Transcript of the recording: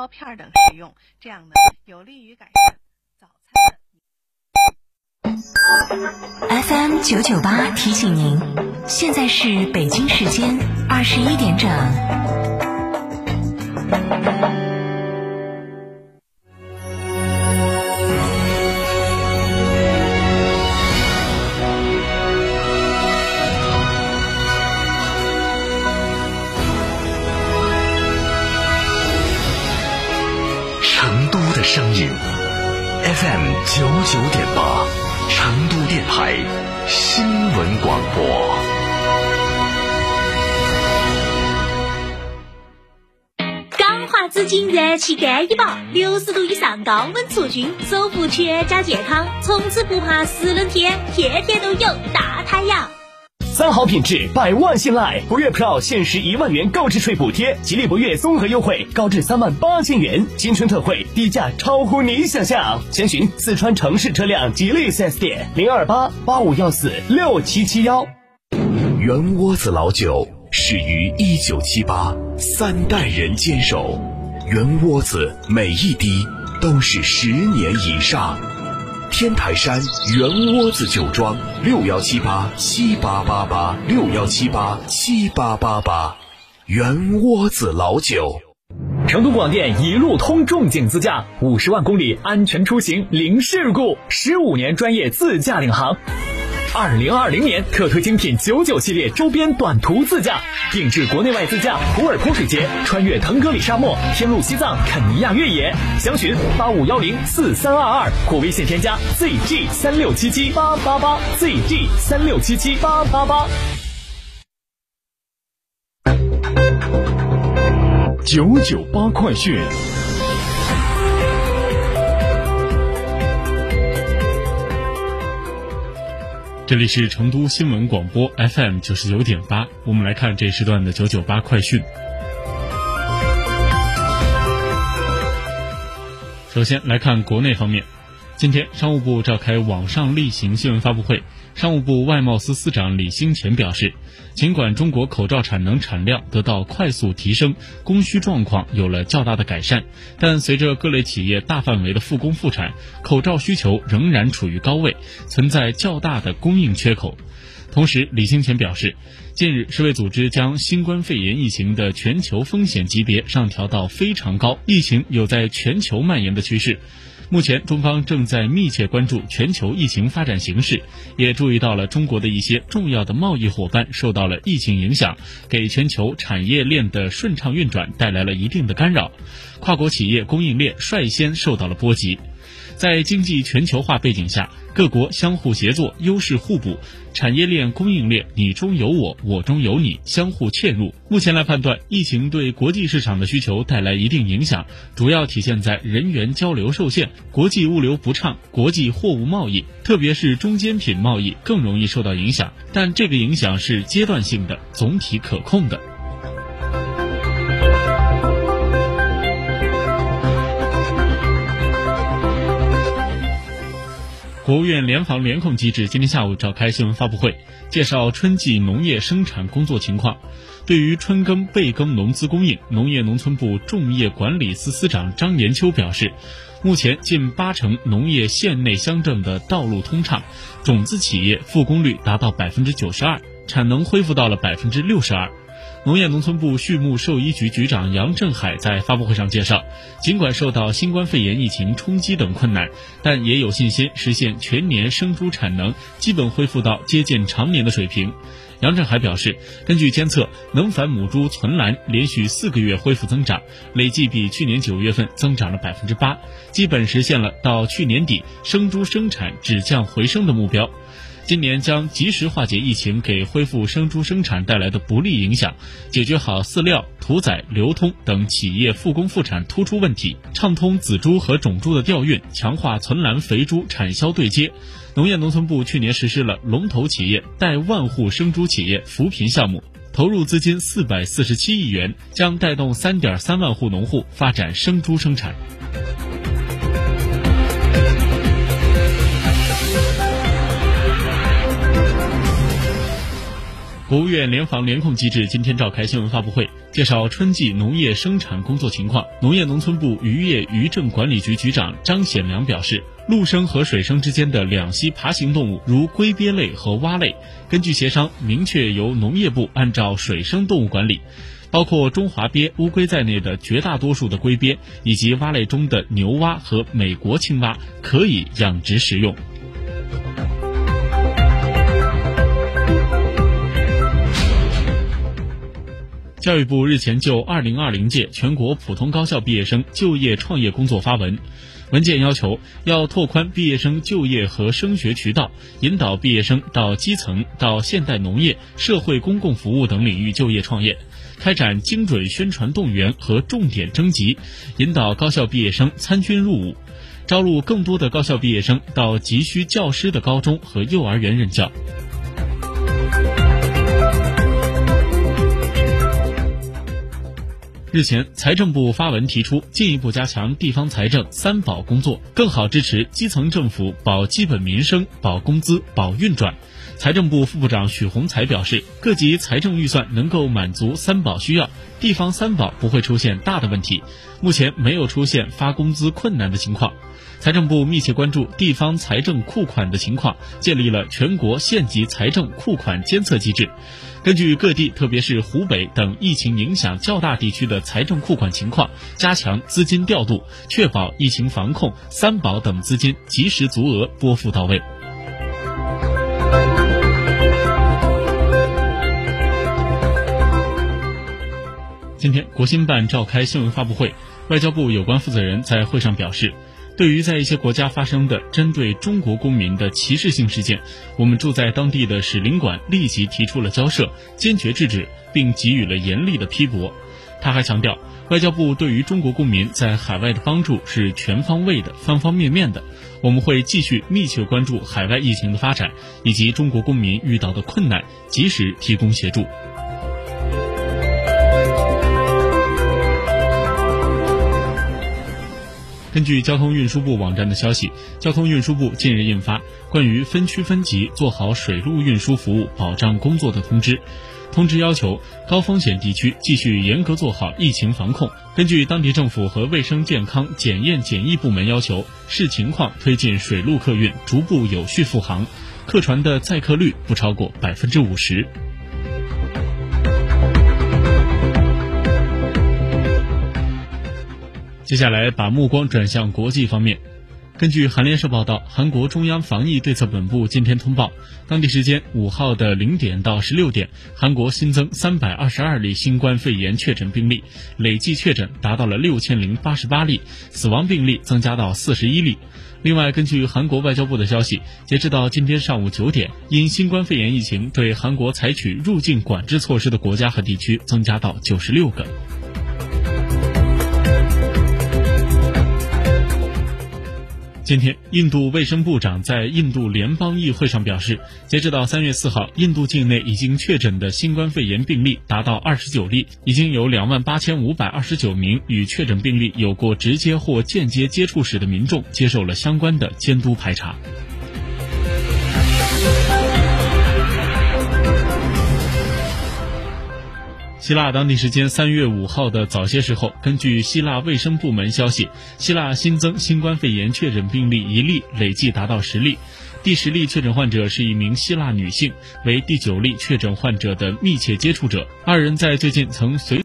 包片等食用，这样呢有利于改善早餐的。FM 九九八提醒您，现在是北京时间二十一点整。FM 九九点八，成都电台新闻广播。钢化紫金燃气干衣宝，六十度以上高温除菌，守护全家健康，从此不怕湿冷天，天天都有大太阳。三好品质，百万信赖。博越 Pro 限时一万元购置税补贴，吉利博越综合优惠高至三万八千元，新春特惠，低价超乎你想象。详询四川城市车辆吉利 4S 店，零二八八五幺四六七七幺。圆窝子老酒始于一九七八，三代人坚守，圆窝子每一滴都是十年以上。天台山圆窝子酒庄六幺七八七八八八六幺七八七八八八，圆窝子老酒。成都广电一路通重景自驾，五十万公里安全出行零事故，十五年专业自驾领航。二零二零年特推精品九九系列周边短途自驾，定制国内外自驾，普洱泼水节，穿越腾格里沙漠，天路西藏，肯尼亚越野。详询八五幺零四三二二或微信添加 zg 三六七七八八八 zg 三六七七八八八。九九八快讯。这里是成都新闻广播 FM 九十九点八，我们来看这时段的九九八快讯。首先来看国内方面，今天商务部召开网上例行新闻发布会。商务部外贸司司长李兴前表示，尽管中国口罩产能产量得到快速提升，供需状况有了较大的改善，但随着各类企业大范围的复工复产，口罩需求仍然处于高位，存在较大的供应缺口。同时，李兴前表示，近日世卫组织将新冠肺炎疫情的全球风险级别上调到非常高，疫情有在全球蔓延的趋势。目前，中方正在密切关注全球疫情发展形势，也注意到了中国的一些重要的贸易伙伴受到了疫情影响，给全球产业链的顺畅运转带来了一定的干扰，跨国企业供应链率先受到了波及。在经济全球化背景下，各国相互协作、优势互补，产业链、供应链你中有我，我中有你，相互嵌入。目前来判断，疫情对国际市场的需求带来一定影响，主要体现在人员交流受限、国际物流不畅、国际货物贸易，特别是中间品贸易更容易受到影响。但这个影响是阶段性的，总体可控的。国务院联防联控机制今天下午召开新闻发布会，介绍春季农业生产工作情况。对于春耕备耕农资供应，农业农村部种业管理司司长张延秋表示，目前近八成农业县内乡镇的道路通畅，种子企业复工率达到百分之九十二，产能恢复到了百分之六十二。农业农村部畜牧兽医局局长杨振海在发布会上介绍，尽管受到新冠肺炎疫情冲击等困难，但也有信心实现全年生猪产能基本恢复到接近常年的水平。杨振海表示，根据监测，能繁母猪存栏连续四个月恢复增长，累计比去年九月份增长了百分之八，基本实现了到去年底生猪生产止降回升的目标。今年将及时化解疫情给恢复生猪生产带来的不利影响，解决好饲料、屠宰、流通等企业复工复产突出问题，畅通仔猪和种猪的调运，强化存栏肥猪产销对接。农业农村部去年实施了龙头企业带万户生猪企业扶贫项目，投入资金四百四十七亿元，将带动三点三万户农户发展生猪生产。国务院联防联控机制今天召开新闻发布会，介绍春季农业生产工作情况。农业农村部渔业渔政管理局局长张显良表示，陆生和水生之间的两栖爬行动物，如龟鳖类和蛙类，根据协商，明确由农业部按照水生动物管理。包括中华鳖、乌龟在内的绝大多数的龟鳖，以及蛙类中的牛蛙和美国青蛙，可以养殖食用。教育部日前就二零二零届全国普通高校毕业生就业创业工作发文，文件要求要拓宽毕业生就业和升学渠道，引导毕业生到基层、到现代农业、社会公共服务等领域就业创业，开展精准宣传动员和重点征集，引导高校毕业生参军入伍，招录更多的高校毕业生到急需教师的高中和幼儿园任教。日前，财政部发文提出，进一步加强地方财政“三保”工作，更好支持基层政府保基本民生、保工资、保运转。财政部副部长许宏才表示，各级财政预算能够满足“三保”需要，地方“三保”不会出现大的问题。目前没有出现发工资困难的情况。财政部密切关注地方财政库款的情况，建立了全国县级财政库款监测机制。根据各地，特别是湖北等疫情影响较大地区的财政库款情况，加强资金调度，确保疫情防控、三保等资金及时足额拨付到位。今天，国新办召开新闻发布会，外交部有关负责人在会上表示。对于在一些国家发生的针对中国公民的歧视性事件，我们住在当地的使领馆立即提出了交涉，坚决制止，并给予了严厉的批驳。他还强调，外交部对于中国公民在海外的帮助是全方位的、方方面面的。我们会继续密切关注海外疫情的发展以及中国公民遇到的困难，及时提供协助。根据交通运输部网站的消息，交通运输部近日印发《关于分区分级做好水路运输服务保障工作的通知》，通知要求高风险地区继续严格做好疫情防控，根据当地政府和卫生健康检验检疫部门要求，视情况推进水路客运逐步有序复航，客船的载客率不超过百分之五十。接下来，把目光转向国际方面。根据韩联社报道，韩国中央防疫对策本部今天通报，当地时间五号的零点到十六点，韩国新增三百二十二例新冠肺炎确诊病例，累计确诊达到了六千零八十八例，死亡病例增加到四十一例。另外，根据韩国外交部的消息，截止到今天上午九点，因新冠肺炎疫情对韩国采取入境管制措施的国家和地区增加到九十六个。今天，印度卫生部长在印度联邦议会上表示，截止到三月四号，印度境内已经确诊的新冠肺炎病例达到二十九例，已经有两万八千五百二十九名与确诊病例有过直接或间接接触史的民众接受了相关的监督排查。希腊当地时间三月五号的早些时候，根据希腊卫生部门消息，希腊新增新冠肺炎确诊病例一例，累计达到十例。第十例确诊患者是一名希腊女性，为第九例确诊患者的密切接触者。二人在最近曾随。